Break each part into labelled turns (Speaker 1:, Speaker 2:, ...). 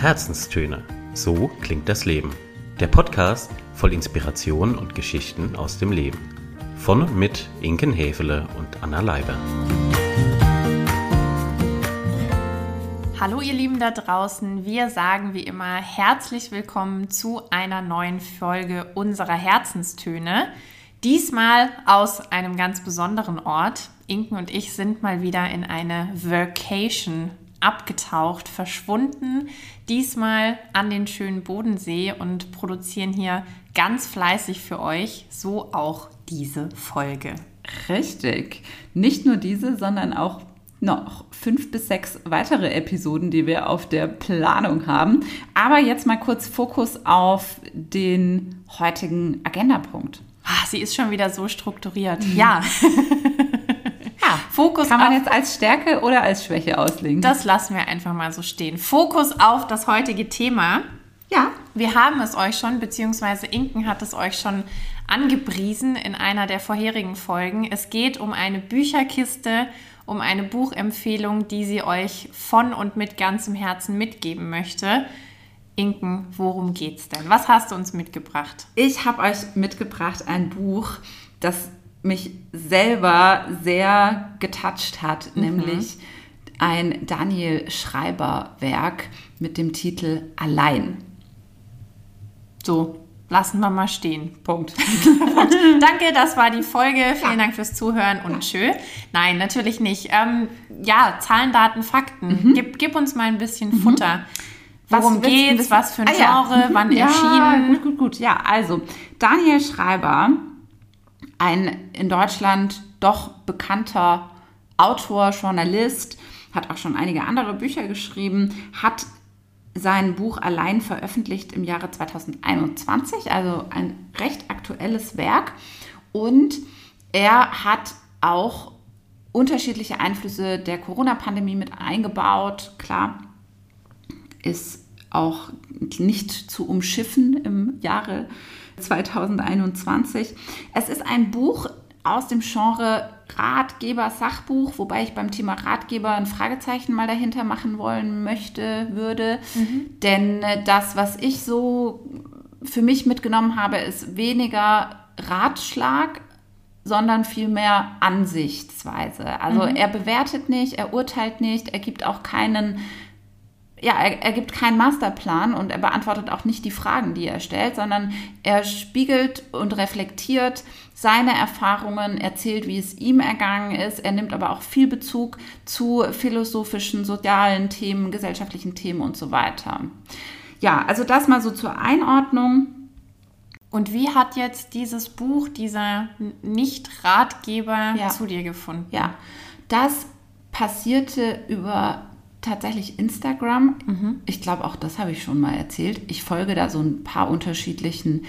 Speaker 1: Herzenstöne. So klingt das Leben. Der Podcast voll Inspiration und Geschichten aus dem Leben. Von und mit Inken Hefele und Anna Leiber.
Speaker 2: Hallo ihr Lieben da draußen, wir sagen wie immer herzlich willkommen zu einer neuen Folge unserer Herzenstöne. Diesmal aus einem ganz besonderen Ort. Inken und ich sind mal wieder in eine Vacation abgetaucht, verschwunden, diesmal an den schönen Bodensee und produzieren hier ganz fleißig für euch, so auch diese Folge.
Speaker 3: Richtig. Nicht nur diese, sondern auch noch fünf bis sechs weitere Episoden, die wir auf der Planung haben. Aber jetzt mal kurz Fokus auf den heutigen Agendapunkt.
Speaker 2: Ah, sie ist schon wieder so strukturiert. Ja.
Speaker 3: Fokus Kann man jetzt als Stärke oder als Schwäche auslegen?
Speaker 2: Das lassen wir einfach mal so stehen. Fokus auf das heutige Thema.
Speaker 3: Ja.
Speaker 2: Wir haben es euch schon, beziehungsweise Inken hat es euch schon angepriesen in einer der vorherigen Folgen. Es geht um eine Bücherkiste um eine Buchempfehlung, die sie euch von und mit ganzem Herzen mitgeben möchte. Inken, worum geht's denn? Was hast du uns mitgebracht?
Speaker 3: Ich habe euch mitgebracht ein Buch, das mich selber sehr getoucht hat, mhm. nämlich ein Daniel Schreiber Werk mit dem Titel Allein.
Speaker 2: So, lassen wir mal stehen. Punkt. Danke, das war die Folge. Vielen Dank fürs Zuhören und tschö. Nein, natürlich nicht. Ähm, ja, Zahlen, Daten, Fakten. Mhm. Gib, gib, uns mal ein bisschen mhm. Futter. Worum was geht's? Was für ein ah, Genre? Ja. Wann ja, erschienen?
Speaker 3: Gut, gut, gut. Ja, also Daniel Schreiber, ein in Deutschland doch bekannter Autor, Journalist, hat auch schon einige andere Bücher geschrieben, hat sein Buch allein veröffentlicht im Jahre 2021, also ein recht aktuelles Werk. Und er hat auch unterschiedliche Einflüsse der Corona-Pandemie mit eingebaut. Klar, ist auch nicht zu umschiffen im Jahre 2021. Es ist ein Buch aus dem Genre Ratgeber, Sachbuch, wobei ich beim Thema Ratgeber ein Fragezeichen mal dahinter machen wollen möchte, würde. Mhm. Denn äh, das, was ich so für mich mitgenommen habe, ist weniger Ratschlag, sondern vielmehr Ansichtsweise. Also mhm. er bewertet nicht, er urteilt nicht, er gibt auch keinen ja, er, er, gibt keinen Masterplan und er beantwortet auch nicht die Fragen, die er stellt, sondern er spiegelt und reflektiert seine Erfahrungen, erzählt, wie es ihm ergangen ist. Er nimmt aber auch viel Bezug zu philosophischen, sozialen Themen, gesellschaftlichen Themen und so weiter. Ja, also das mal so zur Einordnung.
Speaker 2: Und wie hat jetzt dieses Buch, dieser Nicht-Ratgeber ja. zu dir gefunden?
Speaker 3: Ja, das passierte über tatsächlich Instagram. Mhm. Ich glaube, auch das habe ich schon mal erzählt. Ich folge da so ein paar unterschiedlichen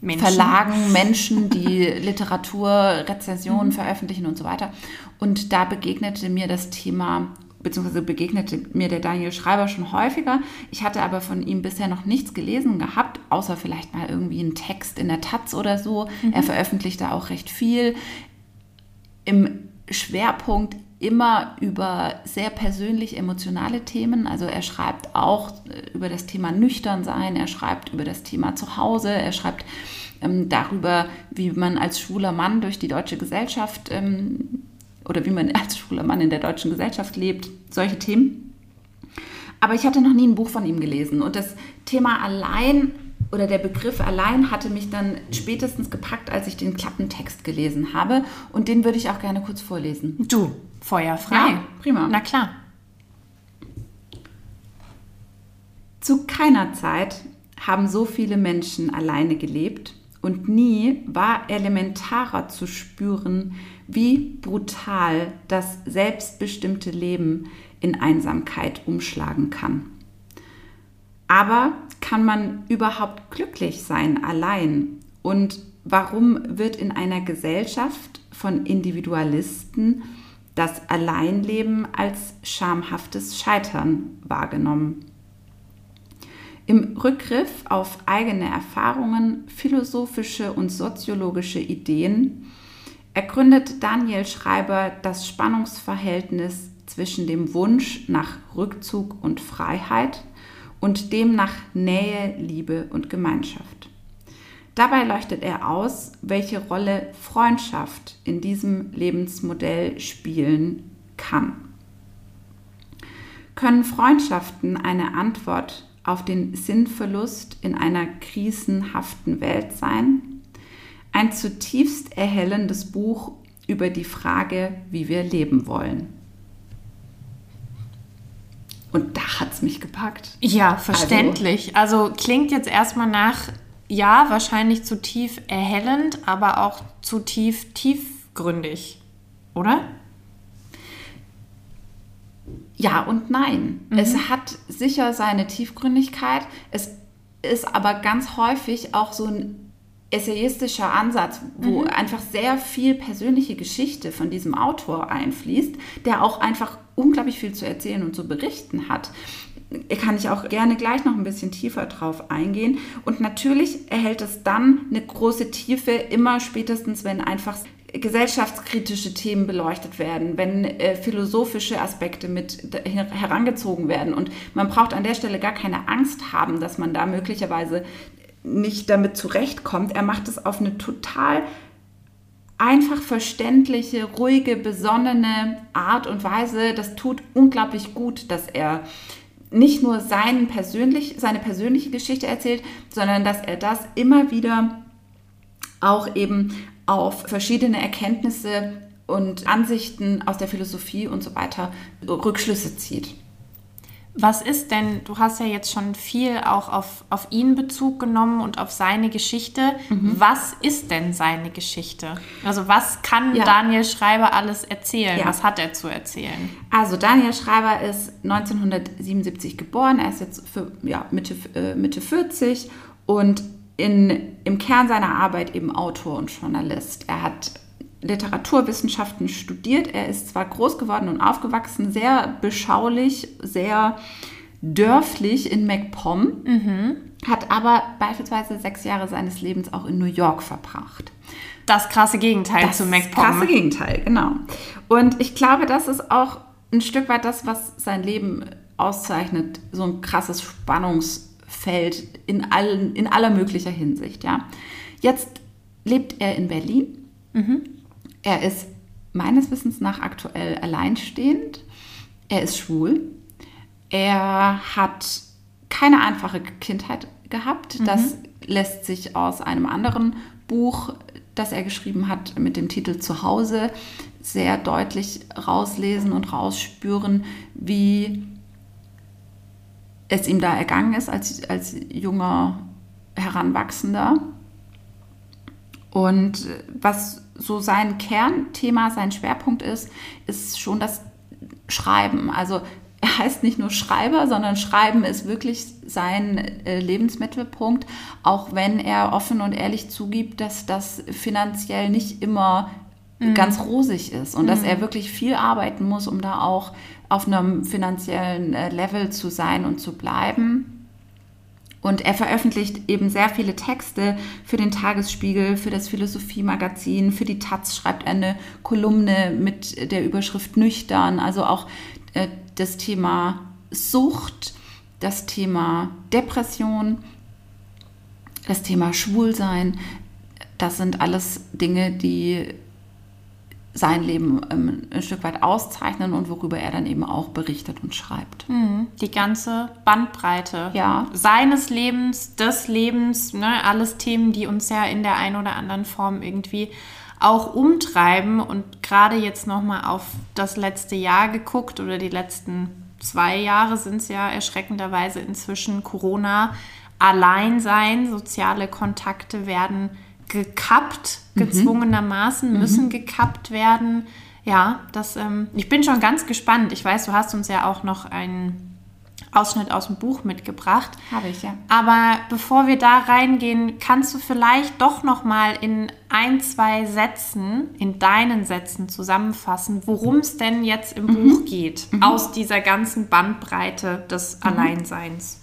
Speaker 3: Menschen. Verlagen, Menschen, die Literatur, Rezensionen mhm. veröffentlichen und so weiter. Und da begegnete mir das Thema beziehungsweise begegnete mir der Daniel Schreiber schon häufiger. Ich hatte aber von ihm bisher noch nichts gelesen gehabt, außer vielleicht mal irgendwie einen Text in der Taz oder so. Mhm. Er veröffentlichte auch recht viel. Im Schwerpunkt immer über sehr persönlich emotionale Themen. Also er schreibt auch äh, über das Thema nüchtern sein, er schreibt über das Thema Zuhause, er schreibt ähm, darüber, wie man als schwuler Mann durch die deutsche Gesellschaft ähm, oder wie man als schwuler Mann in der deutschen Gesellschaft lebt, solche Themen. Aber ich hatte noch nie ein Buch von ihm gelesen und das Thema allein oder der Begriff allein hatte mich dann spätestens gepackt, als ich den Klappentext gelesen habe. Und den würde ich auch gerne kurz vorlesen.
Speaker 2: Du, Feuer frei.
Speaker 3: Ja, prima.
Speaker 2: Na klar.
Speaker 3: Zu keiner Zeit haben so viele Menschen alleine gelebt und nie war elementarer zu spüren, wie brutal das selbstbestimmte Leben in Einsamkeit umschlagen kann. Aber kann man überhaupt glücklich sein allein? Und warum wird in einer Gesellschaft von Individualisten das Alleinleben als schamhaftes Scheitern wahrgenommen? Im Rückgriff auf eigene Erfahrungen, philosophische und soziologische Ideen ergründet Daniel Schreiber das Spannungsverhältnis zwischen dem Wunsch nach Rückzug und Freiheit und demnach Nähe, Liebe und Gemeinschaft. Dabei leuchtet er aus, welche Rolle Freundschaft in diesem Lebensmodell spielen kann. Können Freundschaften eine Antwort auf den Sinnverlust in einer krisenhaften Welt sein? Ein zutiefst erhellendes Buch über die Frage, wie wir leben wollen. Und da hat es mich gepackt.
Speaker 2: Ja, verständlich. Also, also klingt jetzt erstmal nach, ja, wahrscheinlich zu tief erhellend, aber auch zu tief tiefgründig, oder?
Speaker 3: Ja und nein. Mhm. Es hat sicher seine Tiefgründigkeit. Es ist aber ganz häufig auch so ein essayistischer Ansatz, wo mhm. einfach sehr viel persönliche Geschichte von diesem Autor einfließt, der auch einfach unglaublich viel zu erzählen und zu berichten hat. Kann ich auch gerne gleich noch ein bisschen tiefer drauf eingehen. Und natürlich erhält es dann eine große Tiefe, immer spätestens, wenn einfach gesellschaftskritische Themen beleuchtet werden, wenn äh, philosophische Aspekte mit herangezogen werden. Und man braucht an der Stelle gar keine Angst haben, dass man da möglicherweise nicht damit zurechtkommt. Er macht es auf eine total einfach verständliche, ruhige, besonnene Art und Weise. Das tut unglaublich gut, dass er nicht nur seinen persönlich, seine persönliche Geschichte erzählt, sondern dass er das immer wieder auch eben auf verschiedene Erkenntnisse und Ansichten aus der Philosophie und so weiter Rückschlüsse zieht.
Speaker 2: Was ist denn, du hast ja jetzt schon viel auch auf, auf ihn Bezug genommen und auf seine Geschichte. Mhm. Was ist denn seine Geschichte? Also was kann ja. Daniel Schreiber alles erzählen? Ja. Was hat er zu erzählen?
Speaker 3: Also Daniel Schreiber ist 1977 geboren, er ist jetzt für, ja, Mitte, äh, Mitte 40 und in, im Kern seiner Arbeit eben Autor und Journalist. Er hat Literaturwissenschaften studiert. Er ist zwar groß geworden und aufgewachsen, sehr beschaulich, sehr dörflich in MacPom, mhm. hat aber beispielsweise sechs Jahre seines Lebens auch in New York verbracht.
Speaker 2: Das krasse Gegenteil das zu MacPom.
Speaker 3: Das krasse Gegenteil, genau. Und ich glaube, das ist auch ein Stück weit das, was sein Leben auszeichnet, so ein krasses Spannungsfeld in, allen, in aller möglicher Hinsicht. Ja. Jetzt lebt er in Berlin. Mhm. Er ist meines Wissens nach aktuell alleinstehend. Er ist schwul. Er hat keine einfache Kindheit gehabt. Mhm. Das lässt sich aus einem anderen Buch, das er geschrieben hat, mit dem Titel Zuhause, sehr deutlich rauslesen und rausspüren, wie es ihm da ergangen ist als, als junger Heranwachsender. Und was so sein Kernthema, sein Schwerpunkt ist, ist schon das Schreiben. Also er heißt nicht nur Schreiber, sondern Schreiben ist wirklich sein äh, Lebensmittelpunkt, auch wenn er offen und ehrlich zugibt, dass das finanziell nicht immer mhm. ganz rosig ist und mhm. dass er wirklich viel arbeiten muss, um da auch auf einem finanziellen äh, Level zu sein und zu bleiben. Und er veröffentlicht eben sehr viele Texte für den Tagesspiegel, für das Philosophiemagazin, für die Taz schreibt er eine Kolumne mit der Überschrift Nüchtern. Also auch äh, das Thema Sucht, das Thema Depression, das Thema Schwulsein. Das sind alles Dinge, die sein Leben ähm, ein Stück weit auszeichnen und worüber er dann eben auch berichtet und schreibt.
Speaker 2: Mhm. Die ganze Bandbreite
Speaker 3: ja.
Speaker 2: seines Lebens, des Lebens, ne, alles Themen, die uns ja in der einen oder anderen Form irgendwie auch umtreiben und gerade jetzt nochmal auf das letzte Jahr geguckt oder die letzten zwei Jahre sind es ja erschreckenderweise inzwischen Corona, Alleinsein, soziale Kontakte werden gekappt, mhm. gezwungenermaßen, mhm. müssen gekappt werden. Ja, das, ähm, ich bin schon ganz gespannt. Ich weiß, du hast uns ja auch noch einen Ausschnitt aus dem Buch mitgebracht.
Speaker 3: Habe ich, ja.
Speaker 2: Aber bevor wir da reingehen, kannst du vielleicht doch noch mal in ein, zwei Sätzen, in deinen Sätzen zusammenfassen, worum es denn jetzt im mhm. Buch geht, mhm. aus dieser ganzen Bandbreite des mhm. Alleinseins?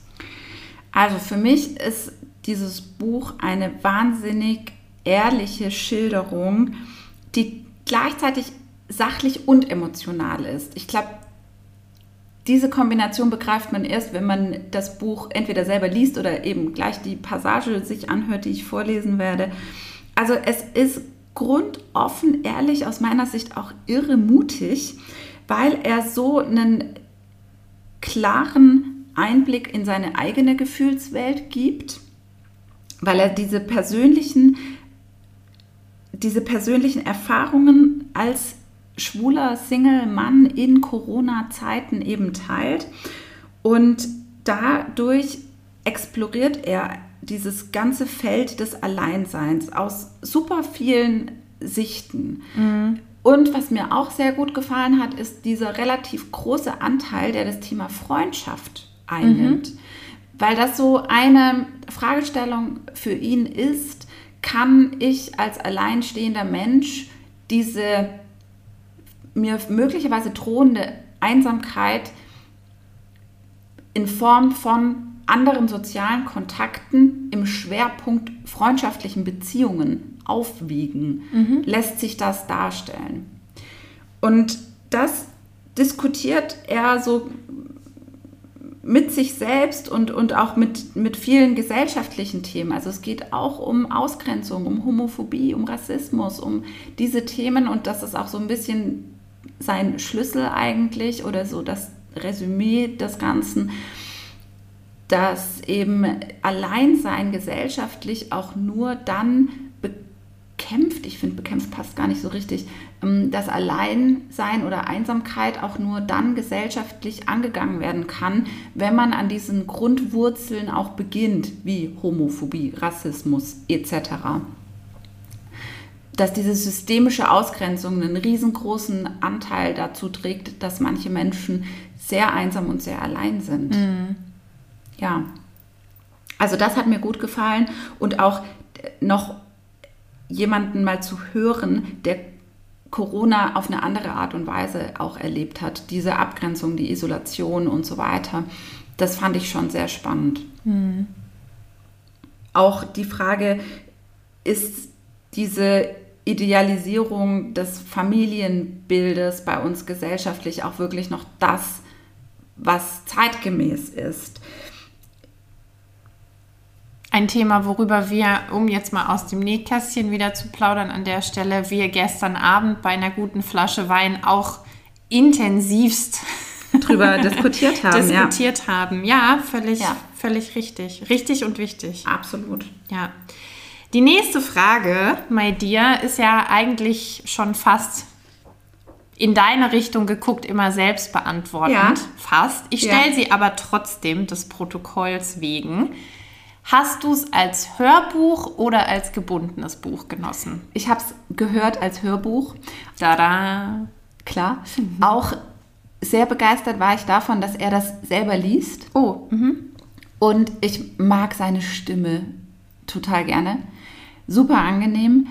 Speaker 3: Also für mich ist dieses Buch eine wahnsinnig ehrliche Schilderung, die gleichzeitig sachlich und emotional ist. Ich glaube, diese Kombination begreift man erst, wenn man das Buch entweder selber liest oder eben gleich die Passage sich anhört, die ich vorlesen werde. Also es ist grundoffen, ehrlich, aus meiner Sicht auch irre mutig, weil er so einen klaren Einblick in seine eigene Gefühlswelt gibt, weil er diese persönlichen, diese persönlichen Erfahrungen als schwuler Single-Mann in Corona-Zeiten eben teilt. Und dadurch exploriert er dieses ganze Feld des Alleinseins aus super vielen Sichten. Mhm. Und was mir auch sehr gut gefallen hat, ist dieser relativ große Anteil, der das Thema Freundschaft einnimmt. Mhm. Weil das so eine Fragestellung für ihn ist, kann ich als alleinstehender Mensch diese mir möglicherweise drohende Einsamkeit in Form von anderen sozialen Kontakten im Schwerpunkt freundschaftlichen Beziehungen aufwiegen, mhm. lässt sich das darstellen. Und das diskutiert er so mit sich selbst und, und auch mit, mit vielen gesellschaftlichen Themen. Also es geht auch um Ausgrenzung, um Homophobie, um Rassismus, um diese Themen und das ist auch so ein bisschen sein Schlüssel eigentlich oder so das Resümee des Ganzen, dass eben Alleinsein gesellschaftlich auch nur dann bekämpft, ich finde bekämpft passt gar nicht so richtig, dass Alleinsein oder Einsamkeit auch nur dann gesellschaftlich angegangen werden kann, wenn man an diesen Grundwurzeln auch beginnt, wie Homophobie, Rassismus etc dass diese systemische Ausgrenzung einen riesengroßen Anteil dazu trägt, dass manche Menschen sehr einsam und sehr allein sind. Mhm. Ja. Also das hat mir gut gefallen und auch noch jemanden mal zu hören, der Corona auf eine andere Art und Weise auch erlebt hat. Diese Abgrenzung, die Isolation und so weiter. Das fand ich schon sehr spannend. Mhm. Auch die Frage, ist diese Idealisierung des Familienbildes bei uns gesellschaftlich auch wirklich noch das, was zeitgemäß ist.
Speaker 2: Ein Thema, worüber wir, um jetzt mal aus dem Nähkästchen wieder zu plaudern an der Stelle, wir gestern Abend bei einer guten Flasche Wein auch intensivst
Speaker 3: drüber diskutiert haben.
Speaker 2: diskutiert ja. haben. Ja, völlig, ja. völlig richtig. Richtig und wichtig.
Speaker 3: Absolut.
Speaker 2: Ja. Die nächste Frage, my dear, ist ja eigentlich schon fast in deine Richtung geguckt, immer selbst beantwortend. Ja. Fast. Ich stelle sie aber trotzdem des Protokolls wegen. Hast du es als Hörbuch oder als gebundenes Buch genossen?
Speaker 3: Ich habe es gehört als Hörbuch.
Speaker 2: Da
Speaker 3: Klar. Mhm. Auch sehr begeistert war ich davon, dass er das selber liest.
Speaker 2: Oh. Mhm.
Speaker 3: Und ich mag seine Stimme total gerne super angenehm.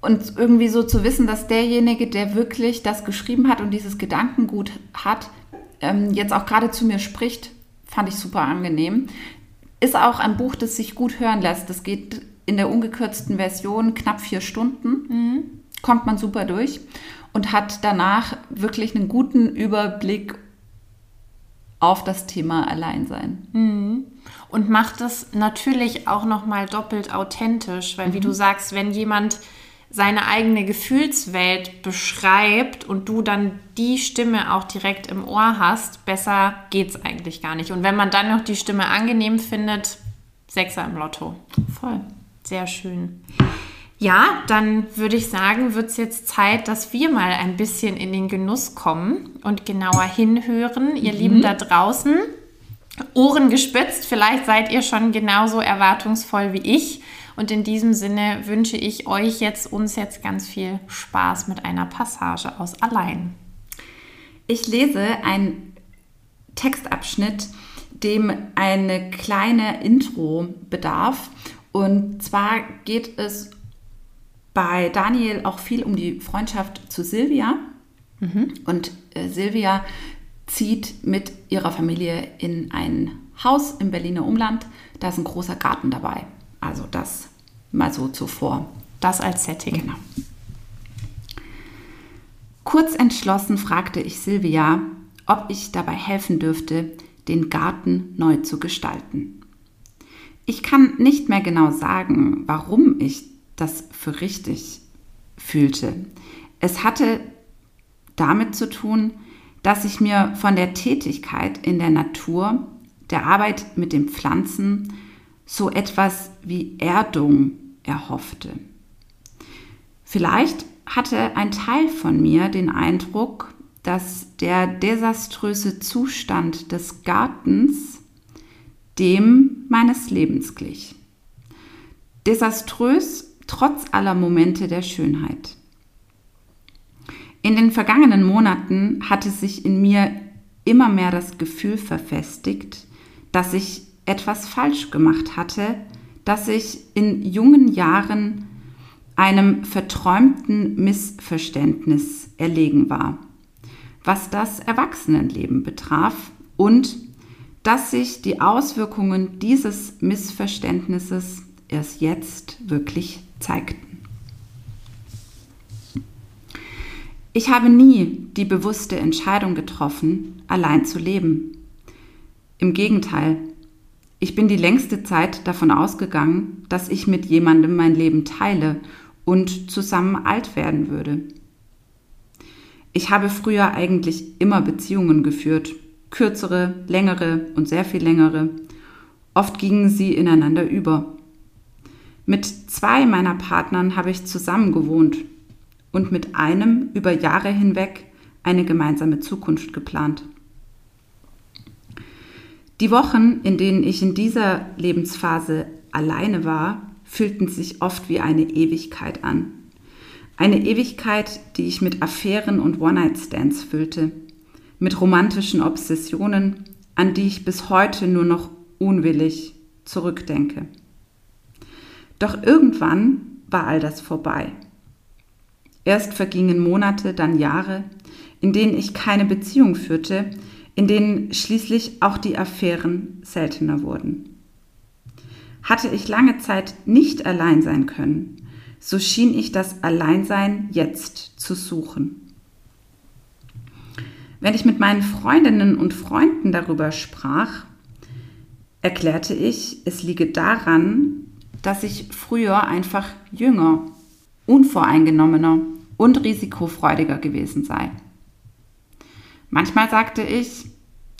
Speaker 3: Und irgendwie so zu wissen, dass derjenige, der wirklich das geschrieben hat und dieses Gedankengut hat, ähm, jetzt auch gerade zu mir spricht, fand ich super angenehm. Ist auch ein Buch, das sich gut hören lässt. Das geht in der ungekürzten Version knapp vier Stunden. Mhm. Kommt man super durch und hat danach wirklich einen guten Überblick auf das Thema Alleinsein.
Speaker 2: Mhm und macht es natürlich auch noch mal doppelt authentisch, weil mhm. wie du sagst, wenn jemand seine eigene Gefühlswelt beschreibt und du dann die Stimme auch direkt im Ohr hast, besser geht's eigentlich gar nicht. Und wenn man dann noch die Stimme angenehm findet, Sechser im Lotto.
Speaker 3: Voll.
Speaker 2: Sehr schön. Ja, dann würde ich sagen, wird es jetzt Zeit, dass wir mal ein bisschen in den Genuss kommen und genauer hinhören. Ihr mhm. Lieben da draußen, Ohren gespitzt. Vielleicht seid ihr schon genauso erwartungsvoll wie ich. Und in diesem Sinne wünsche ich euch jetzt, uns jetzt ganz viel Spaß mit einer Passage aus Allein.
Speaker 3: Ich lese einen Textabschnitt, dem eine kleine Intro bedarf. Und zwar geht es bei Daniel auch viel um die Freundschaft zu Silvia. Mhm. Und äh, Silvia zieht mit ihrer Familie in ein Haus im Berliner Umland. Da ist ein großer Garten dabei. Also das mal so zuvor.
Speaker 2: Das als Setting.
Speaker 3: Genau. Kurz entschlossen fragte ich Silvia, ob ich dabei helfen dürfte, den Garten neu zu gestalten. Ich kann nicht mehr genau sagen, warum ich das für richtig fühlte. Es hatte damit zu tun, dass ich mir von der Tätigkeit in der Natur, der Arbeit mit den Pflanzen, so etwas wie Erdung erhoffte. Vielleicht hatte ein Teil von mir den Eindruck, dass der desaströse Zustand des Gartens dem meines Lebens glich. Desaströs trotz aller Momente der Schönheit. In den vergangenen Monaten hatte sich in mir immer mehr das Gefühl verfestigt, dass ich etwas falsch gemacht hatte, dass ich in jungen Jahren einem verträumten Missverständnis erlegen war, was das Erwachsenenleben betraf und dass sich die Auswirkungen dieses Missverständnisses erst jetzt wirklich zeigten. Ich habe nie die bewusste Entscheidung getroffen, allein zu leben. Im Gegenteil, ich bin die längste Zeit davon ausgegangen, dass ich mit jemandem mein Leben teile und zusammen alt werden würde. Ich habe früher eigentlich immer Beziehungen geführt, kürzere, längere und sehr viel längere. Oft gingen sie ineinander über. Mit zwei meiner Partnern habe ich zusammen gewohnt und mit einem über Jahre hinweg eine gemeinsame Zukunft geplant. Die Wochen, in denen ich in dieser Lebensphase alleine war, fühlten sich oft wie eine Ewigkeit an. Eine Ewigkeit, die ich mit Affären und One-Night-Stands füllte, mit romantischen Obsessionen, an die ich bis heute nur noch unwillig zurückdenke. Doch irgendwann war all das vorbei. Erst vergingen Monate, dann Jahre, in denen ich keine Beziehung führte, in denen schließlich auch die Affären seltener wurden. Hatte ich lange Zeit nicht allein sein können, so schien ich das Alleinsein jetzt zu suchen. Wenn ich mit meinen Freundinnen und Freunden darüber sprach, erklärte ich, es liege daran, dass ich früher einfach jünger, unvoreingenommener und risikofreudiger gewesen sei. Manchmal sagte ich,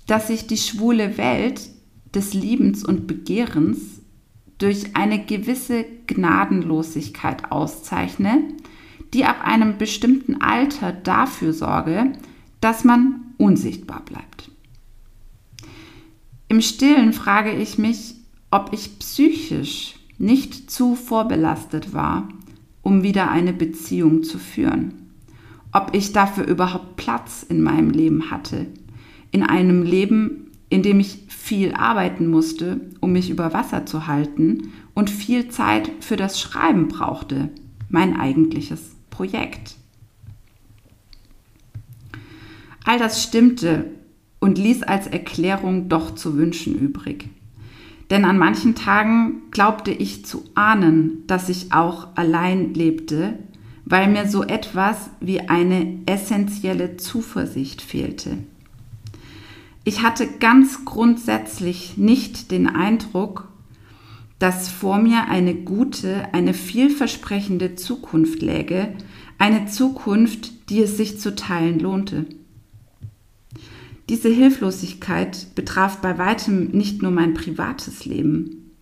Speaker 3: dass sich die schwule Welt des Liebens und Begehrens durch eine gewisse Gnadenlosigkeit auszeichne, die ab einem bestimmten Alter dafür sorge, dass man unsichtbar bleibt. Im stillen frage ich mich, ob ich psychisch nicht zu vorbelastet war, um wieder eine Beziehung zu führen, ob ich dafür überhaupt Platz in meinem Leben hatte, in einem Leben, in dem ich viel arbeiten musste, um mich über Wasser zu halten und viel Zeit für das Schreiben brauchte, mein eigentliches Projekt. All das stimmte und ließ als Erklärung doch zu wünschen übrig. Denn an manchen Tagen glaubte ich zu ahnen, dass ich auch allein lebte, weil mir so etwas wie eine essentielle Zuversicht fehlte. Ich hatte ganz grundsätzlich nicht den Eindruck, dass vor mir eine gute, eine vielversprechende Zukunft läge, eine Zukunft, die es sich zu teilen lohnte. Diese Hilflosigkeit betraf bei weitem nicht nur mein privates Leben.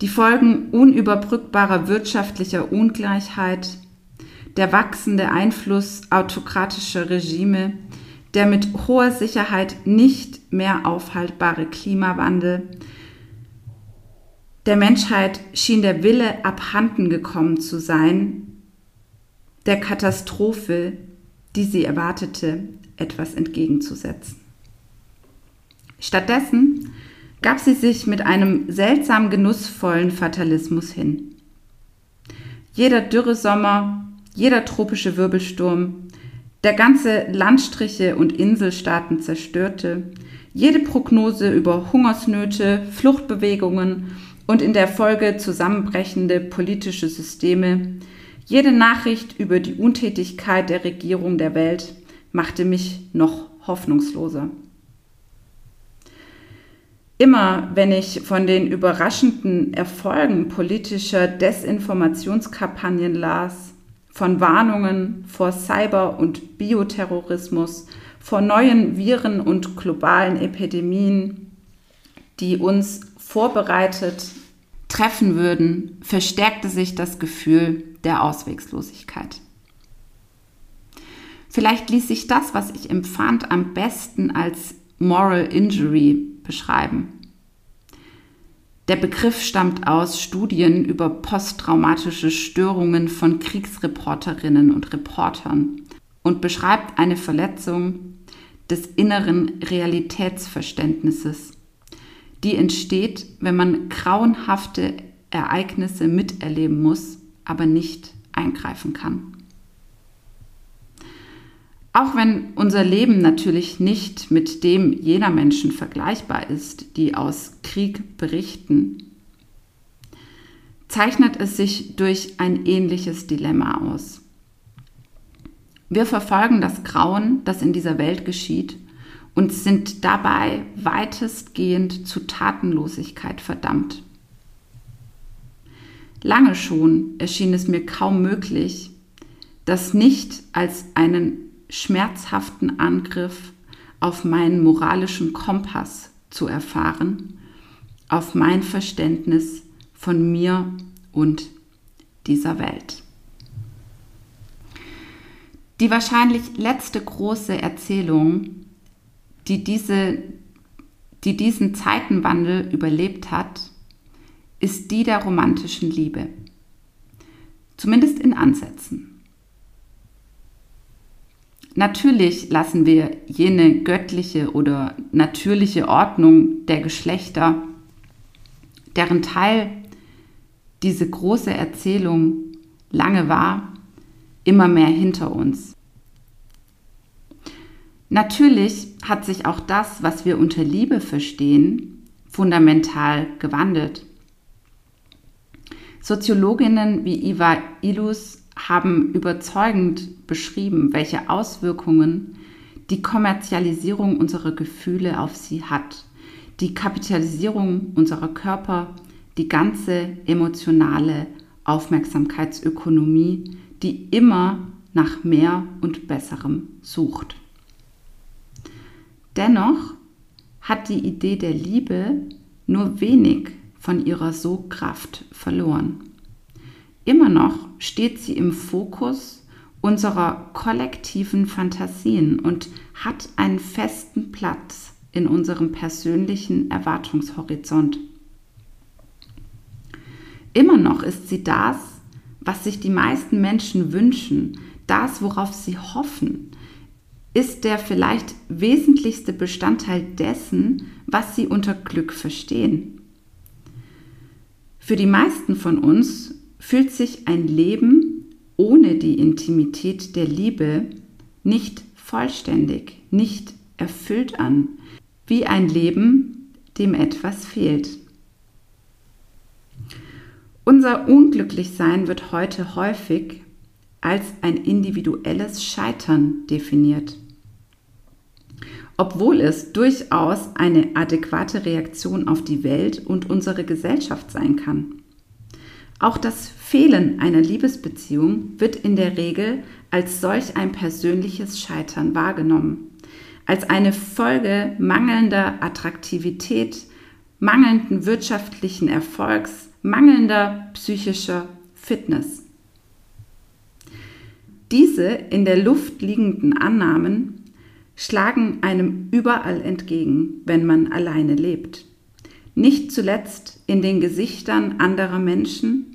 Speaker 3: Die Folgen unüberbrückbarer wirtschaftlicher Ungleichheit, der wachsende Einfluss autokratischer Regime, der mit hoher Sicherheit nicht mehr aufhaltbare Klimawandel. Der Menschheit schien der Wille abhanden gekommen zu sein, der Katastrophe, die sie erwartete, etwas entgegenzusetzen. Stattdessen gab sie sich mit einem seltsam genussvollen Fatalismus hin. Jeder Dürresommer, jeder tropische Wirbelsturm, der ganze Landstriche und Inselstaaten zerstörte, jede Prognose über Hungersnöte, Fluchtbewegungen und in der Folge zusammenbrechende politische Systeme, jede Nachricht über die Untätigkeit der Regierung der Welt machte mich noch hoffnungsloser. Immer wenn ich von den überraschenden Erfolgen politischer Desinformationskampagnen las, von Warnungen vor Cyber- und Bioterrorismus, vor neuen Viren und globalen Epidemien, die uns vorbereitet treffen würden, verstärkte sich das Gefühl der Auswegslosigkeit. Vielleicht ließ sich das, was ich empfand, am besten als Moral Injury beschreiben. Der Begriff stammt aus Studien über posttraumatische Störungen von Kriegsreporterinnen und Reportern und beschreibt eine Verletzung des inneren Realitätsverständnisses, die entsteht, wenn man grauenhafte Ereignisse miterleben muss, aber nicht eingreifen kann. Auch wenn unser Leben natürlich nicht mit dem jener Menschen vergleichbar ist, die aus Krieg berichten, zeichnet es sich durch ein ähnliches Dilemma aus. Wir verfolgen das Grauen, das in dieser Welt geschieht, und sind dabei weitestgehend zu Tatenlosigkeit verdammt. Lange schon erschien es mir kaum möglich, das nicht als einen schmerzhaften Angriff auf meinen moralischen Kompass zu erfahren, auf mein Verständnis von mir und dieser Welt. Die wahrscheinlich letzte große Erzählung, die, diese, die diesen Zeitenwandel überlebt hat, ist die der romantischen Liebe. Zumindest in Ansätzen. Natürlich lassen wir jene göttliche oder natürliche Ordnung der Geschlechter, deren Teil diese große Erzählung lange war, immer mehr hinter uns. Natürlich hat sich auch das, was wir unter Liebe verstehen, fundamental gewandelt. Soziologinnen wie Iva Illus haben überzeugend beschrieben, welche Auswirkungen die Kommerzialisierung unserer Gefühle auf sie hat, die Kapitalisierung unserer Körper, die ganze emotionale Aufmerksamkeitsökonomie, die immer nach mehr und besserem sucht. Dennoch hat die Idee der Liebe nur wenig von ihrer Sogkraft verloren. Immer noch steht sie im Fokus unserer kollektiven Fantasien und hat einen festen Platz in unserem persönlichen Erwartungshorizont. Immer noch ist sie das, was sich die meisten Menschen wünschen, das, worauf sie hoffen, ist der vielleicht wesentlichste Bestandteil dessen, was sie unter Glück verstehen. Für die meisten von uns fühlt sich ein Leben ohne die Intimität der Liebe nicht vollständig, nicht erfüllt an, wie ein Leben, dem etwas fehlt. Unser Unglücklichsein wird heute häufig als ein individuelles Scheitern definiert. Obwohl es durchaus eine adäquate Reaktion auf die Welt und unsere Gesellschaft sein kann. Auch das Fehlen einer Liebesbeziehung wird in der Regel als solch ein persönliches Scheitern wahrgenommen, als eine Folge mangelnder Attraktivität, mangelnden wirtschaftlichen Erfolgs, mangelnder psychischer Fitness. Diese in der Luft liegenden Annahmen schlagen einem überall entgegen, wenn man alleine lebt. Nicht zuletzt in den Gesichtern anderer Menschen,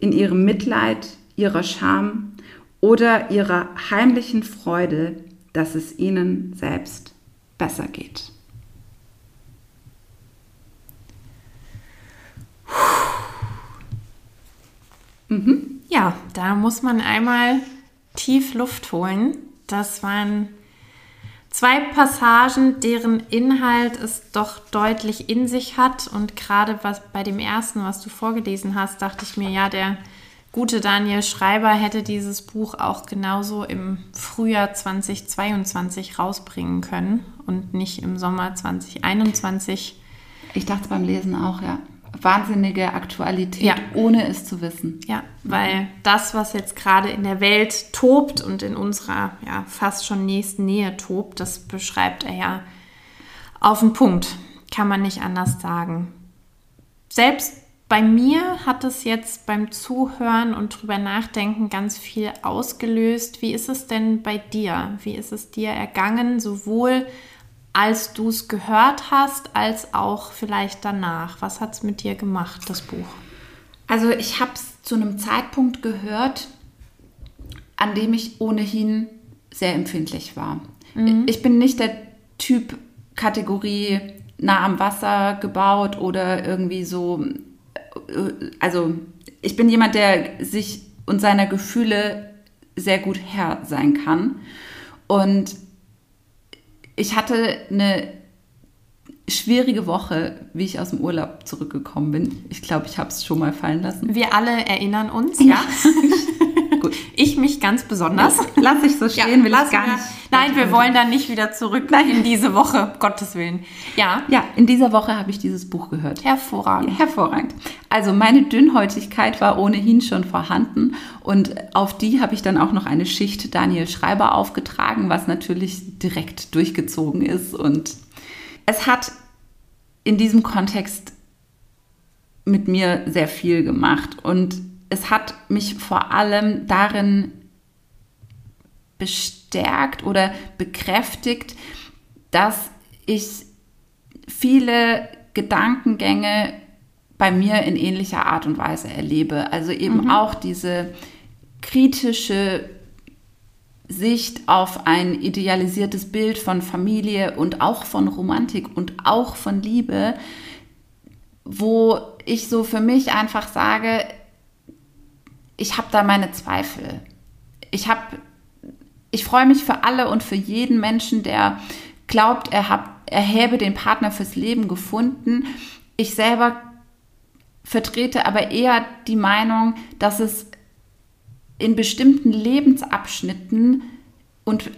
Speaker 3: in ihrem Mitleid, ihrer Scham oder ihrer heimlichen Freude, dass es ihnen selbst besser geht.
Speaker 2: Mhm. Ja, da muss man einmal tief Luft holen. Das waren zwei Passagen, deren Inhalt es doch deutlich in sich hat. Und gerade was bei dem ersten, was du vorgelesen hast, dachte ich mir, ja, der gute Daniel Schreiber hätte dieses Buch auch genauso im Frühjahr 2022 rausbringen können und nicht im Sommer 2021.
Speaker 3: Ich dachte beim Lesen auch, ja. Wahnsinnige Aktualität, ja. ohne es zu wissen.
Speaker 2: Ja, weil das, was jetzt gerade in der Welt tobt und in unserer ja, fast schon nächsten Nähe tobt, das beschreibt er ja auf den Punkt. Kann man nicht anders sagen. Selbst bei mir hat es jetzt beim Zuhören und drüber nachdenken ganz viel ausgelöst. Wie ist es denn bei dir? Wie ist es dir ergangen, sowohl als du es gehört hast, als auch vielleicht danach? Was hat es mit dir gemacht, das Buch?
Speaker 3: Also ich habe es zu einem Zeitpunkt gehört, an dem ich ohnehin sehr empfindlich war. Mhm. Ich bin nicht der Typ Kategorie nah am Wasser gebaut oder irgendwie so also ich bin jemand, der sich und seiner Gefühle sehr gut Herr sein kann. Und ich hatte eine schwierige Woche, wie ich aus dem Urlaub zurückgekommen bin. Ich glaube, ich habe es schon mal fallen lassen.
Speaker 2: Wir alle erinnern uns, ja. ja. Gut. Ich mich ganz besonders.
Speaker 3: Lass ich so stehen, ja, will ich gar nicht.
Speaker 2: Nein, wir wollen dann nicht wieder zurück Nein. in diese Woche, Gottes Willen.
Speaker 3: Ja. Ja, in dieser Woche habe ich dieses Buch gehört.
Speaker 2: Hervorragend.
Speaker 3: Hervorragend. Also meine Dünnhäutigkeit war ohnehin schon vorhanden und auf die habe ich dann auch noch eine Schicht Daniel Schreiber aufgetragen, was natürlich direkt durchgezogen ist und es hat in diesem Kontext mit mir sehr viel gemacht und es hat mich vor allem darin bestärkt oder bekräftigt, dass ich viele Gedankengänge bei mir in ähnlicher Art und Weise erlebe. Also eben mhm. auch diese kritische Sicht auf ein idealisiertes Bild von Familie und auch von Romantik und auch von Liebe, wo ich so für mich einfach sage, ich habe da meine Zweifel. Ich habe, ich freue mich für alle und für jeden Menschen, der glaubt, er, hab, er habe den Partner fürs Leben gefunden. Ich selber vertrete aber eher die Meinung, dass es in bestimmten Lebensabschnitten, und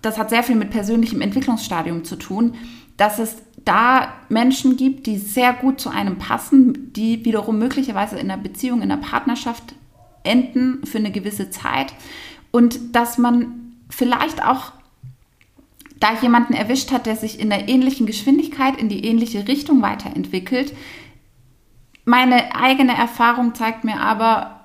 Speaker 3: das hat sehr viel mit persönlichem Entwicklungsstadium zu tun, dass es da Menschen gibt, die sehr gut zu einem passen, die wiederum möglicherweise in einer Beziehung, in einer Partnerschaft enden für eine gewisse Zeit und dass man vielleicht auch da jemanden erwischt hat, der sich in der ähnlichen Geschwindigkeit in die ähnliche Richtung weiterentwickelt. Meine eigene Erfahrung zeigt mir aber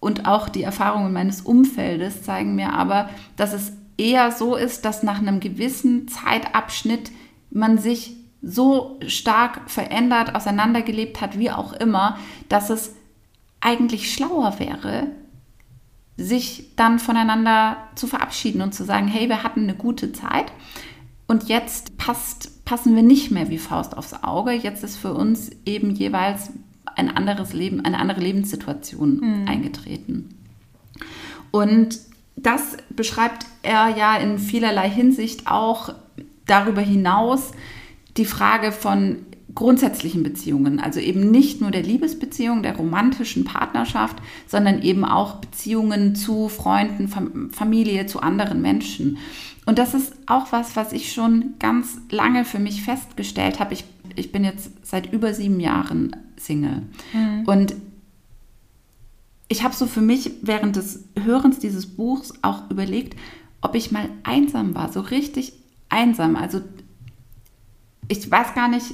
Speaker 3: und auch die Erfahrungen meines Umfeldes zeigen mir aber, dass es eher so ist, dass nach einem gewissen Zeitabschnitt man sich so stark verändert, auseinandergelebt hat, wie auch immer, dass es eigentlich schlauer wäre, sich dann voneinander zu verabschieden und zu sagen, hey, wir hatten eine gute Zeit und jetzt passt, passen wir nicht mehr wie Faust aufs Auge. Jetzt ist für uns eben jeweils ein anderes Leben, eine andere Lebenssituation mhm. eingetreten. Und das beschreibt er ja in vielerlei Hinsicht auch darüber hinaus die Frage von grundsätzlichen Beziehungen, also eben nicht nur der Liebesbeziehung, der romantischen Partnerschaft, sondern eben auch Beziehungen zu Freunden, Fam Familie, zu anderen Menschen. Und das ist auch was, was ich schon ganz lange für mich festgestellt habe. Ich, ich bin jetzt seit über sieben Jahren Single. Mhm. Und ich habe so für mich während des Hörens dieses Buchs auch überlegt, ob ich mal einsam war, so richtig einsam. Also ich weiß gar nicht,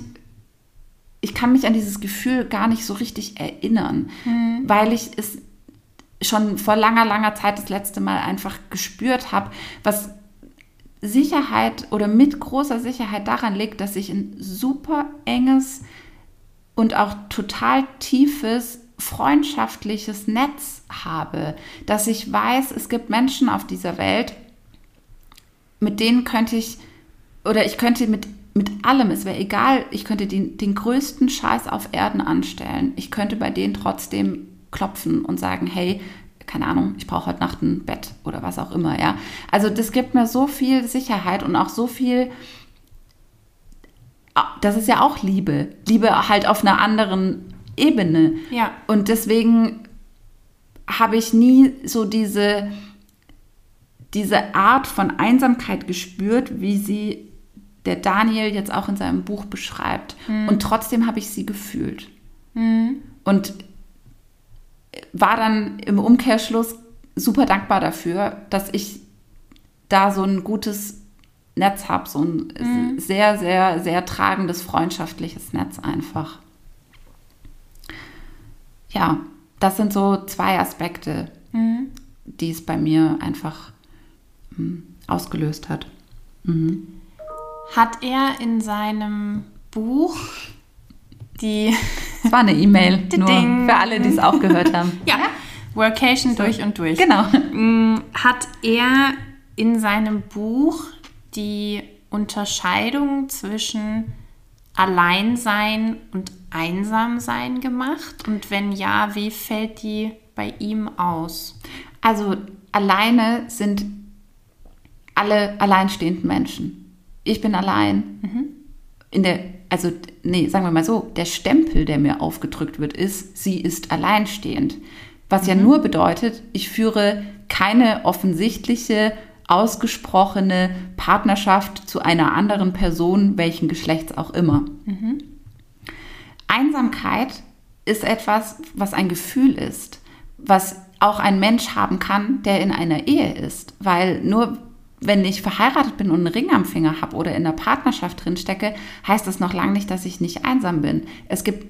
Speaker 3: ich kann mich an dieses Gefühl gar nicht so richtig erinnern, mhm. weil ich es schon vor langer, langer Zeit das letzte Mal einfach gespürt habe, was Sicherheit oder mit großer Sicherheit daran liegt, dass ich ein super enges und auch total tiefes freundschaftliches Netz habe, dass ich weiß, es gibt Menschen auf dieser Welt, mit denen könnte ich oder ich könnte mit mit allem, es wäre egal, ich könnte den, den größten Scheiß auf Erden anstellen. Ich könnte bei denen trotzdem klopfen und sagen, hey, keine Ahnung, ich brauche heute Nacht ein Bett oder was auch immer, ja. Also das gibt mir so viel Sicherheit und auch so viel, ah, das ist ja auch Liebe. Liebe halt auf einer anderen Ebene.
Speaker 2: Ja.
Speaker 3: Und deswegen habe ich nie so diese, diese Art von Einsamkeit gespürt, wie sie der Daniel jetzt auch in seinem Buch beschreibt. Mhm. Und trotzdem habe ich sie gefühlt. Mhm. Und war dann im Umkehrschluss super dankbar dafür, dass ich da so ein gutes Netz habe, so ein mhm. sehr, sehr, sehr tragendes freundschaftliches Netz einfach. Ja, das sind so zwei Aspekte, mhm. die es bei mir einfach hm, ausgelöst hat. Mhm.
Speaker 2: Hat er in seinem Buch die.
Speaker 3: Es war eine E-Mail, nur für alle, die es auch gehört haben.
Speaker 2: ja, Workation so. durch und durch.
Speaker 3: Genau.
Speaker 2: Mm, hat er in seinem Buch die Unterscheidung zwischen Alleinsein und Einsamsein gemacht? Und wenn ja, wie fällt die bei ihm aus?
Speaker 3: Also alleine sind alle alleinstehenden Menschen. Ich bin allein. Mhm. In der, also, nee, sagen wir mal so, der Stempel, der mir aufgedrückt wird, ist, sie ist alleinstehend. Was mhm. ja nur bedeutet, ich führe keine offensichtliche, ausgesprochene Partnerschaft zu einer anderen Person, welchen Geschlechts auch immer. Mhm. Einsamkeit ist etwas, was ein Gefühl ist, was auch ein Mensch haben kann, der in einer Ehe ist. Weil nur wenn ich verheiratet bin und einen Ring am Finger habe oder in einer Partnerschaft drin stecke, heißt das noch lange nicht, dass ich nicht einsam bin. Es gibt,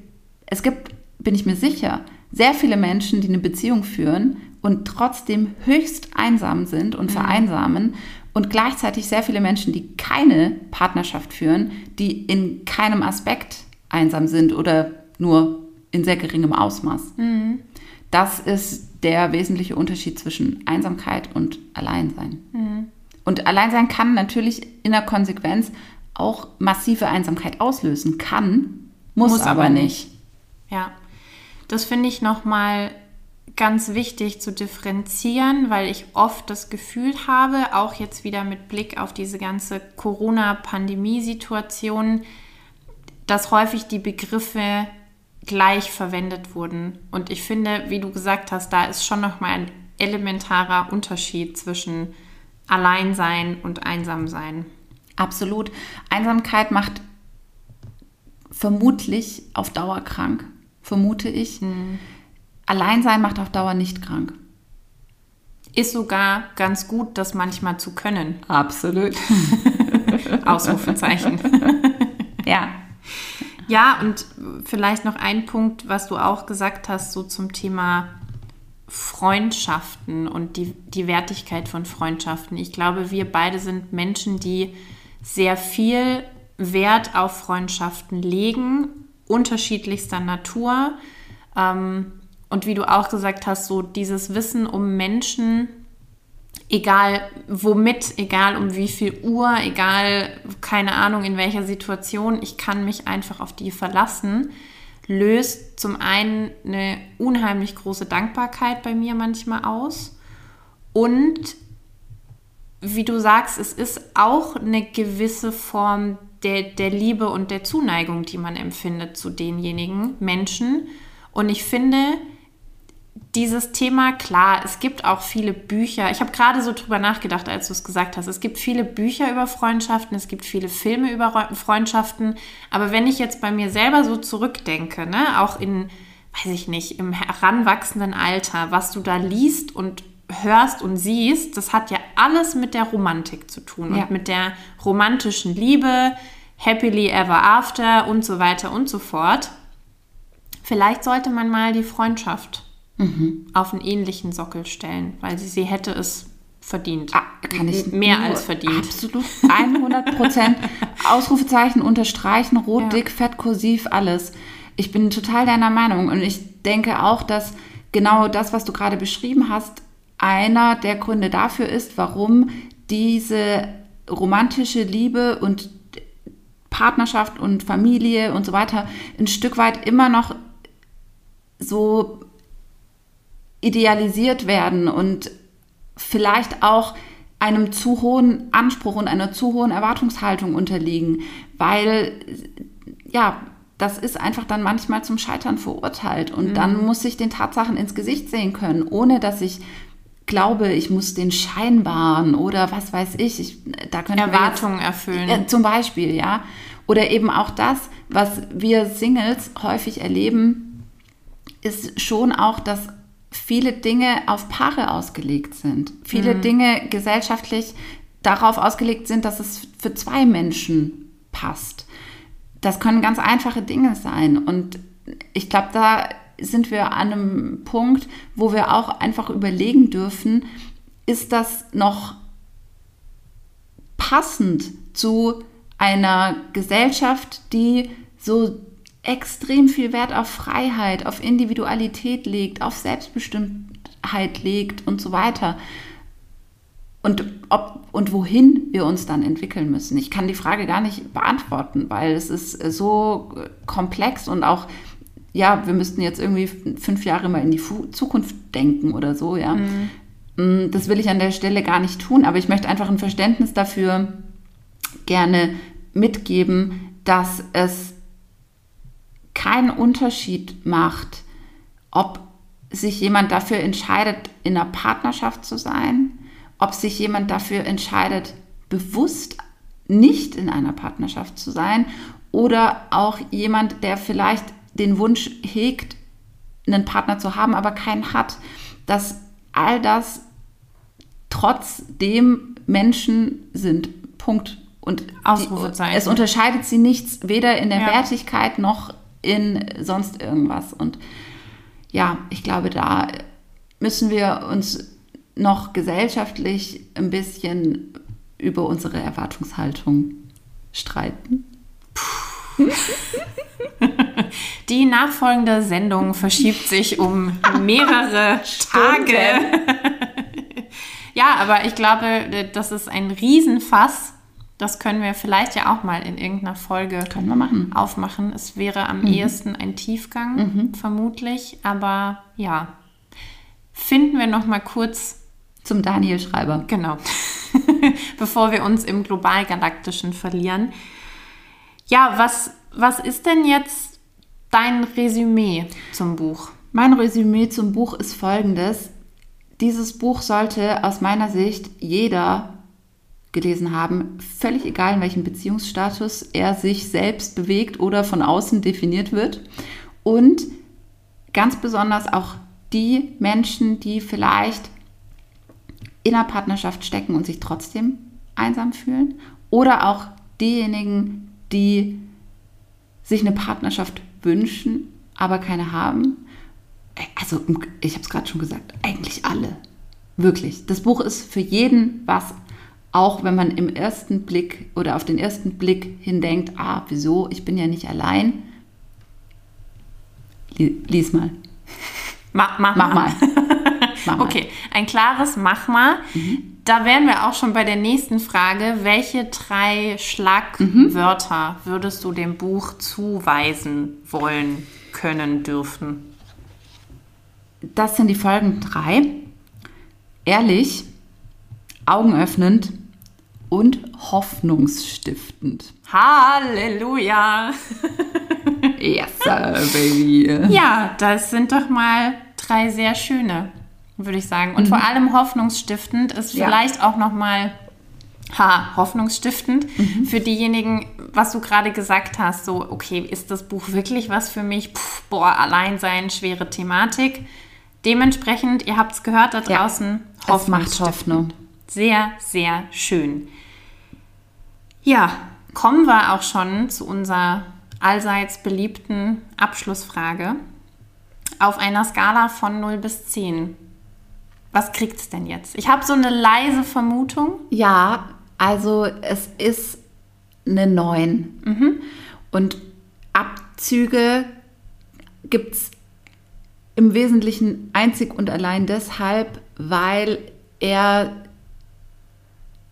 Speaker 3: es gibt, bin ich mir sicher, sehr viele Menschen, die eine Beziehung führen und trotzdem höchst einsam sind und mhm. vereinsamen und gleichzeitig sehr viele Menschen, die keine Partnerschaft führen, die in keinem Aspekt einsam sind oder nur in sehr geringem Ausmaß. Mhm. Das ist der wesentliche Unterschied zwischen Einsamkeit und Alleinsein. Mhm. Und Alleinsein kann natürlich in der Konsequenz auch massive Einsamkeit auslösen. Kann, muss, muss aber, aber nicht.
Speaker 2: Ja, das finde ich nochmal ganz wichtig zu differenzieren, weil ich oft das Gefühl habe, auch jetzt wieder mit Blick auf diese ganze Corona-Pandemie-Situation, dass häufig die Begriffe gleich verwendet wurden. Und ich finde, wie du gesagt hast, da ist schon nochmal ein elementarer Unterschied zwischen Alleinsein und Einsamsein.
Speaker 3: Absolut. Einsamkeit macht vermutlich auf Dauer krank, vermute ich. Mhm. Alleinsein macht auf Dauer nicht krank.
Speaker 2: Ist sogar ganz gut, das manchmal zu können.
Speaker 3: Absolut.
Speaker 2: Ausrufezeichen.
Speaker 3: ja.
Speaker 2: Ja, und vielleicht noch ein Punkt, was du auch gesagt hast, so zum Thema Freundschaften und die, die Wertigkeit von Freundschaften. Ich glaube, wir beide sind Menschen, die sehr viel Wert auf Freundschaften legen, unterschiedlichster Natur. Ähm, und wie du auch gesagt hast, so dieses Wissen um Menschen, egal womit, egal um wie viel Uhr, egal keine Ahnung in welcher Situation, ich kann mich einfach auf die verlassen, löst zum einen eine unheimlich große Dankbarkeit bei mir manchmal aus und wie du sagst, es ist auch eine gewisse Form der, der Liebe und der Zuneigung, die man empfindet zu denjenigen Menschen. Und ich finde, dieses Thema, klar, es gibt auch viele Bücher. Ich habe gerade so drüber nachgedacht, als du es gesagt hast. Es gibt viele Bücher über Freundschaften, es gibt viele Filme über Freundschaften. Aber wenn ich jetzt bei mir selber so zurückdenke, ne, auch in, weiß ich nicht, im heranwachsenden Alter, was du da liest und hörst und siehst, das hat ja alles mit der Romantik zu tun ja. und mit der romantischen Liebe, happily ever after und so weiter und so fort. Vielleicht sollte man mal die Freundschaft mhm. auf einen ähnlichen Sockel stellen, weil sie, sie hätte es verdient.
Speaker 3: Ah, kann ich
Speaker 2: mehr als verdient.
Speaker 3: Absolut. 100 Prozent. Ausrufezeichen unterstreichen, rot, ja. dick, fett, kursiv, alles. Ich bin total deiner Meinung und ich denke auch, dass genau das, was du gerade beschrieben hast, einer der Gründe dafür ist, warum diese romantische Liebe und Partnerschaft und Familie und so weiter ein Stück weit immer noch so idealisiert werden und vielleicht auch einem zu hohen Anspruch und einer zu hohen Erwartungshaltung unterliegen, weil ja, das ist einfach dann manchmal zum Scheitern verurteilt. Und mhm. dann muss ich den Tatsachen ins Gesicht sehen können, ohne dass ich glaube, ich muss den Schein wahren oder was weiß ich. ich
Speaker 2: da Erwartungen jetzt, erfüllen.
Speaker 3: Äh, zum Beispiel, ja. Oder eben auch das, was wir Singles häufig erleben, ist schon auch, dass viele Dinge auf Paare ausgelegt sind. Viele mhm. Dinge gesellschaftlich darauf ausgelegt sind, dass es für zwei Menschen passt. Das können ganz einfache Dinge sein. Und ich glaube, da sind wir an einem Punkt, wo wir auch einfach überlegen dürfen, ist das noch passend zu einer Gesellschaft, die so extrem viel Wert auf Freiheit, auf Individualität legt, auf Selbstbestimmtheit legt und so weiter. Und ob und wohin wir uns dann entwickeln müssen. Ich kann die Frage gar nicht beantworten, weil es ist so komplex und auch, ja, wir müssten jetzt irgendwie fünf Jahre mal in die Zukunft denken oder so, ja. Mhm. Mm, das will ich an der Stelle gar nicht tun, aber ich möchte einfach ein Verständnis dafür gerne mitgeben, dass es keinen Unterschied macht, ob sich jemand dafür entscheidet, in einer Partnerschaft zu sein, ob sich jemand dafür entscheidet, bewusst nicht in einer Partnerschaft zu sein oder auch jemand, der vielleicht den Wunsch hegt, einen Partner zu haben, aber keinen hat, dass all das trotzdem Menschen sind. Punkt. Und die, es unterscheidet sie nichts, weder in der ja. Wertigkeit noch in sonst irgendwas. Und ja, ich glaube, da müssen wir uns noch gesellschaftlich ein bisschen über unsere Erwartungshaltung streiten.
Speaker 2: Die nachfolgende Sendung verschiebt sich um mehrere Tage. ja, aber ich glaube, das ist ein Riesenfass das können wir vielleicht ja auch mal in irgendeiner Folge aufmachen. Es wäre am mhm. ehesten ein Tiefgang, mhm. vermutlich. Aber ja, finden wir noch mal kurz
Speaker 3: zum Daniel Schreiber.
Speaker 2: Genau. Bevor wir uns im global-galaktischen verlieren. Ja, was, was ist denn jetzt dein Resümee zum Buch?
Speaker 3: Mein Resümee zum Buch ist folgendes. Dieses Buch sollte aus meiner Sicht jeder gelesen haben, völlig egal, in welchem Beziehungsstatus er sich selbst bewegt oder von außen definiert wird. Und ganz besonders auch die Menschen, die vielleicht in einer Partnerschaft stecken und sich trotzdem einsam fühlen. Oder auch diejenigen, die sich eine Partnerschaft wünschen, aber keine haben. Also, ich habe es gerade schon gesagt, eigentlich alle. Wirklich. Das Buch ist für jeden was auch wenn man im ersten Blick oder auf den ersten Blick hin denkt, ah, wieso, ich bin ja nicht allein. Lies mal.
Speaker 2: Mach, mach, mach mal. mach mal. Okay, ein klares Mach mal. Mhm. Da wären wir auch schon bei der nächsten Frage. Welche drei Schlagwörter mhm. würdest du dem Buch zuweisen wollen, können, dürfen?
Speaker 3: Das sind die folgenden drei. Ehrlich, augenöffnend und hoffnungsstiftend.
Speaker 2: Halleluja!
Speaker 3: yes, baby.
Speaker 2: Ja, das sind doch mal drei sehr schöne, würde ich sagen. Und mhm. vor allem hoffnungsstiftend ist vielleicht ja. auch noch mal ha, hoffnungsstiftend mhm. für diejenigen, was du gerade gesagt hast, so, okay, ist das Buch wirklich was für mich? Puh, boah, Alleinsein, schwere Thematik. Dementsprechend, ihr habt es gehört da draußen,
Speaker 3: ja, es macht Hoffnung.
Speaker 2: Sehr, sehr schön. Ja, kommen wir auch schon zu unserer allseits beliebten Abschlussfrage. Auf einer Skala von 0 bis 10. Was kriegt es denn jetzt? Ich habe so eine leise Vermutung.
Speaker 3: Ja, also es ist eine 9. Mhm. Und Abzüge gibt es im Wesentlichen einzig und allein deshalb, weil er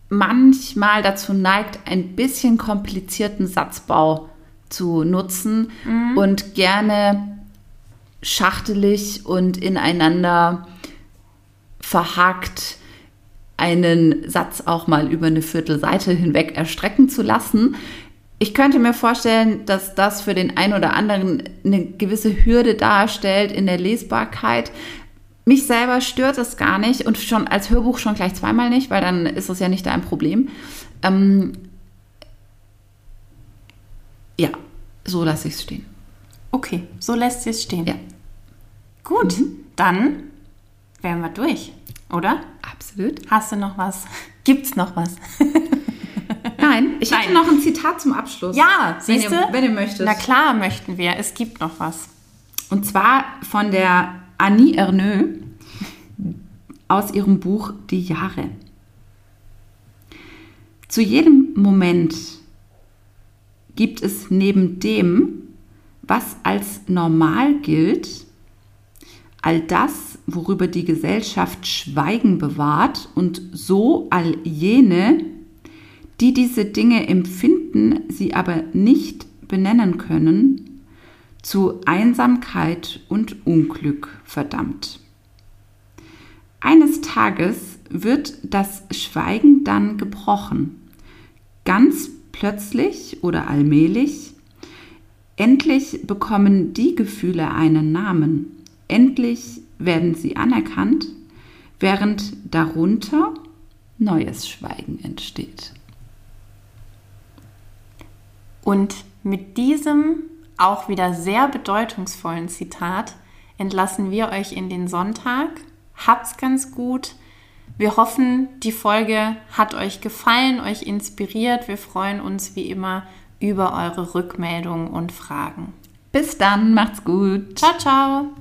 Speaker 3: manchmal dazu neigt, ein bisschen komplizierten Satzbau zu nutzen mhm. und gerne schachtelig und ineinander verhakt einen Satz auch mal über eine Viertelseite hinweg erstrecken zu lassen. ich könnte mir vorstellen, dass das für den einen oder anderen eine gewisse Hürde darstellt in der Lesbarkeit. Mich selber stört es gar nicht und schon als Hörbuch schon gleich zweimal nicht, weil dann ist es ja nicht dein Problem. Ähm, ja, so lasse ich es stehen.
Speaker 2: Okay, so lässt sie es stehen.
Speaker 3: Ja.
Speaker 2: Gut, mhm. dann wären wir durch, oder?
Speaker 3: Absolut.
Speaker 2: Hast du noch was? Gibt's noch was?
Speaker 3: Nein, ich Nein. hätte noch ein Zitat zum Abschluss.
Speaker 2: Ja, siehst du?
Speaker 3: Wenn ihr möchtet.
Speaker 2: Na klar möchten wir. Es gibt noch was.
Speaker 3: Und zwar von der Annie Erneux aus ihrem Buch Die Jahre. Zu jedem Moment gibt es neben dem, was als normal gilt, all das, worüber die Gesellschaft Schweigen bewahrt und so all jene, die diese Dinge empfinden, sie aber nicht benennen können, zu Einsamkeit und Unglück verdammt. Eines Tages wird das Schweigen dann gebrochen, ganz plötzlich oder allmählich. Endlich bekommen die Gefühle einen Namen, endlich werden sie anerkannt, während darunter neues Schweigen entsteht.
Speaker 2: Und mit diesem auch wieder sehr bedeutungsvollen Zitat entlassen wir euch in den Sonntag. Habt's ganz gut. Wir hoffen, die Folge hat euch gefallen, euch inspiriert. Wir freuen uns wie immer über eure Rückmeldungen und Fragen.
Speaker 3: Bis dann, macht's gut.
Speaker 2: Ciao, ciao.